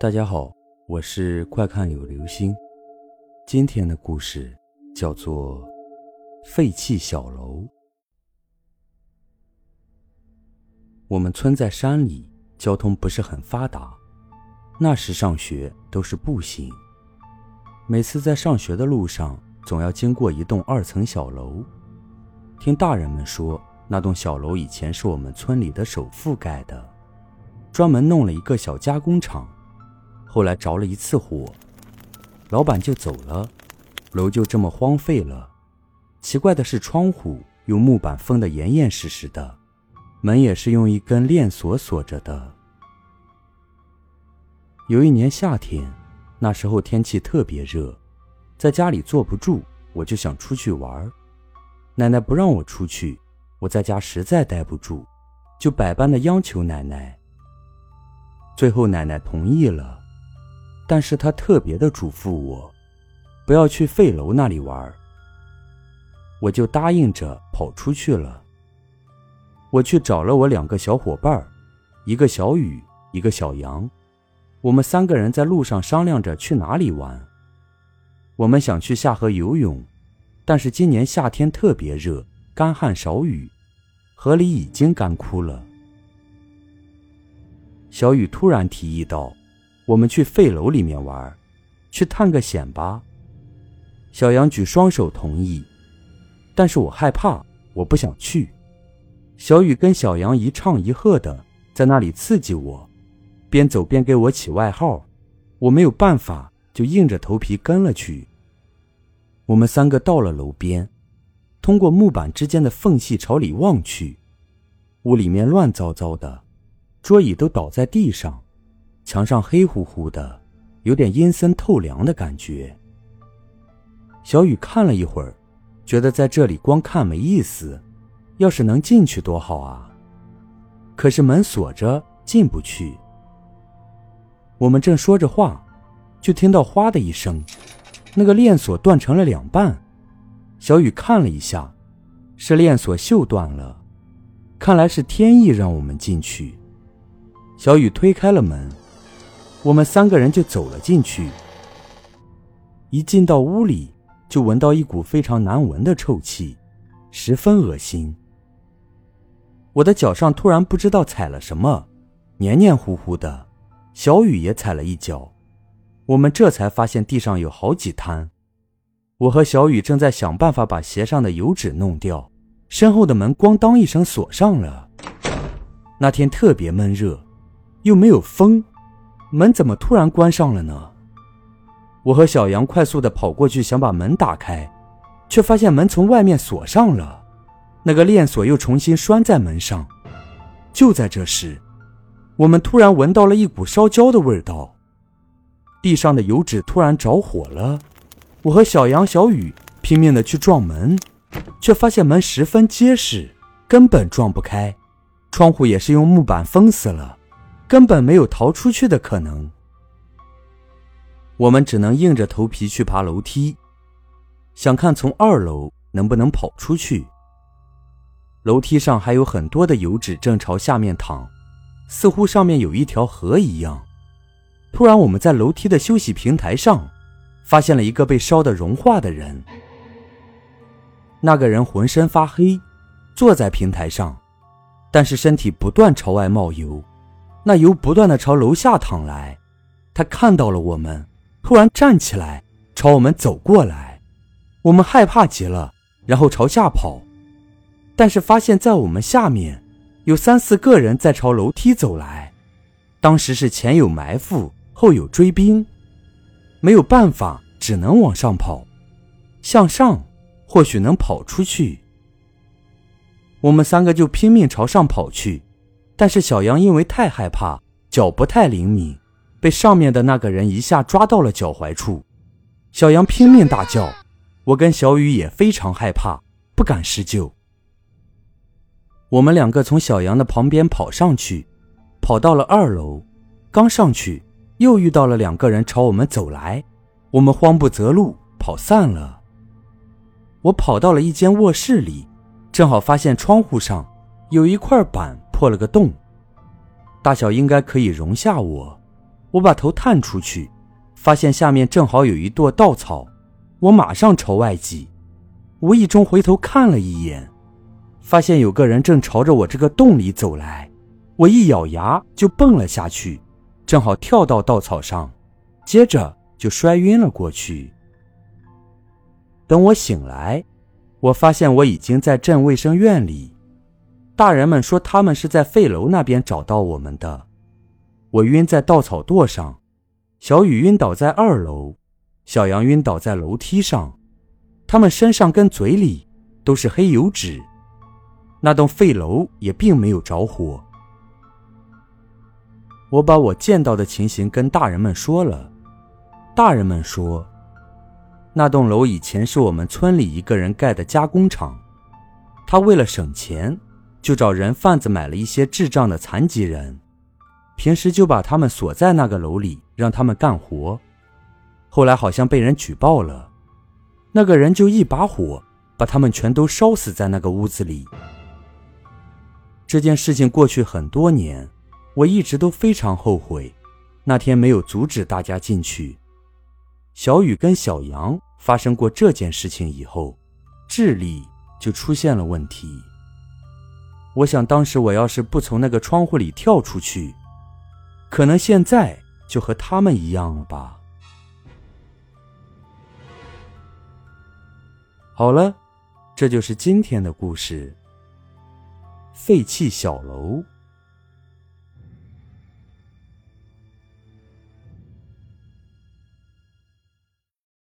大家好，我是快看有流星。今天的故事叫做《废弃小楼》。我们村在山里，交通不是很发达。那时上学都是步行，每次在上学的路上，总要经过一栋二层小楼。听大人们说，那栋小楼以前是我们村里的首富盖的，专门弄了一个小加工厂。后来着了一次火，老板就走了，楼就这么荒废了。奇怪的是，窗户用木板封得严严实实的，门也是用一根链锁锁着的。有一年夏天，那时候天气特别热，在家里坐不住，我就想出去玩。奶奶不让我出去，我在家实在待不住，就百般的央求奶奶。最后奶奶同意了。但是他特别的嘱咐我，不要去废楼那里玩。我就答应着跑出去了。我去找了我两个小伙伴一个小雨，一个小杨。我们三个人在路上商量着去哪里玩。我们想去下河游泳，但是今年夏天特别热，干旱少雨，河里已经干枯了。小雨突然提议道。我们去废楼里面玩，去探个险吧。小杨举双手同意，但是我害怕，我不想去。小雨跟小杨一唱一和的在那里刺激我，边走边给我起外号。我没有办法，就硬着头皮跟了去。我们三个到了楼边，通过木板之间的缝隙朝里望去，屋里面乱糟糟的，桌椅都倒在地上。墙上黑乎乎的，有点阴森透凉的感觉。小雨看了一会儿，觉得在这里光看没意思，要是能进去多好啊！可是门锁着，进不去。我们正说着话，就听到“哗”的一声，那个链锁断成了两半。小雨看了一下，是链锁锈断了，看来是天意让我们进去。小雨推开了门。我们三个人就走了进去。一进到屋里，就闻到一股非常难闻的臭气，十分恶心。我的脚上突然不知道踩了什么，黏黏糊糊的。小雨也踩了一脚，我们这才发现地上有好几滩。我和小雨正在想办法把鞋上的油脂弄掉，身后的门咣当一声锁上了。那天特别闷热，又没有风。门怎么突然关上了呢？我和小杨快速的跑过去，想把门打开，却发现门从外面锁上了，那个链锁又重新拴在门上。就在这时，我们突然闻到了一股烧焦的味道，地上的油纸突然着火了。我和小杨、小雨拼命的去撞门，却发现门十分结实，根本撞不开，窗户也是用木板封死了。根本没有逃出去的可能，我们只能硬着头皮去爬楼梯，想看从二楼能不能跑出去。楼梯上还有很多的油脂正朝下面淌，似乎上面有一条河一样。突然，我们在楼梯的休息平台上发现了一个被烧得融化的人。那个人浑身发黑，坐在平台上，但是身体不断朝外冒油。那油不断的朝楼下淌来，他看到了我们，突然站起来朝我们走过来，我们害怕极了，然后朝下跑，但是发现，在我们下面有三四个人在朝楼梯走来，当时是前有埋伏，后有追兵，没有办法，只能往上跑，向上或许能跑出去。我们三个就拼命朝上跑去。但是小杨因为太害怕，脚不太灵敏，被上面的那个人一下抓到了脚踝处。小杨拼命大叫，我跟小雨也非常害怕，不敢施救。我们两个从小杨的旁边跑上去，跑到了二楼，刚上去又遇到了两个人朝我们走来，我们慌不择路，跑散了。我跑到了一间卧室里，正好发现窗户上有一块板。破了个洞，大小应该可以容下我。我把头探出去，发现下面正好有一垛稻草，我马上朝外挤，无意中回头看了一眼，发现有个人正朝着我这个洞里走来，我一咬牙就蹦了下去，正好跳到稻草上，接着就摔晕了过去。等我醒来，我发现我已经在镇卫生院里，大人们说他们是在废楼那边找到我们的。我晕在稻草垛上，小雨晕倒在二楼，小杨晕倒在楼梯上，他们身上跟嘴里都是黑油脂。那栋废楼也并没有着火。我把我见到的情形跟大人们说了，大人们说，那栋楼以前是我们村里一个人盖的加工厂，他为了省钱，就找人贩子买了一些智障的残疾人。平时就把他们锁在那个楼里，让他们干活。后来好像被人举报了，那个人就一把火把他们全都烧死在那个屋子里。这件事情过去很多年，我一直都非常后悔，那天没有阻止大家进去。小雨跟小杨发生过这件事情以后，智力就出现了问题。我想当时我要是不从那个窗户里跳出去。可能现在就和他们一样了吧。好了，这就是今天的故事。废弃小楼。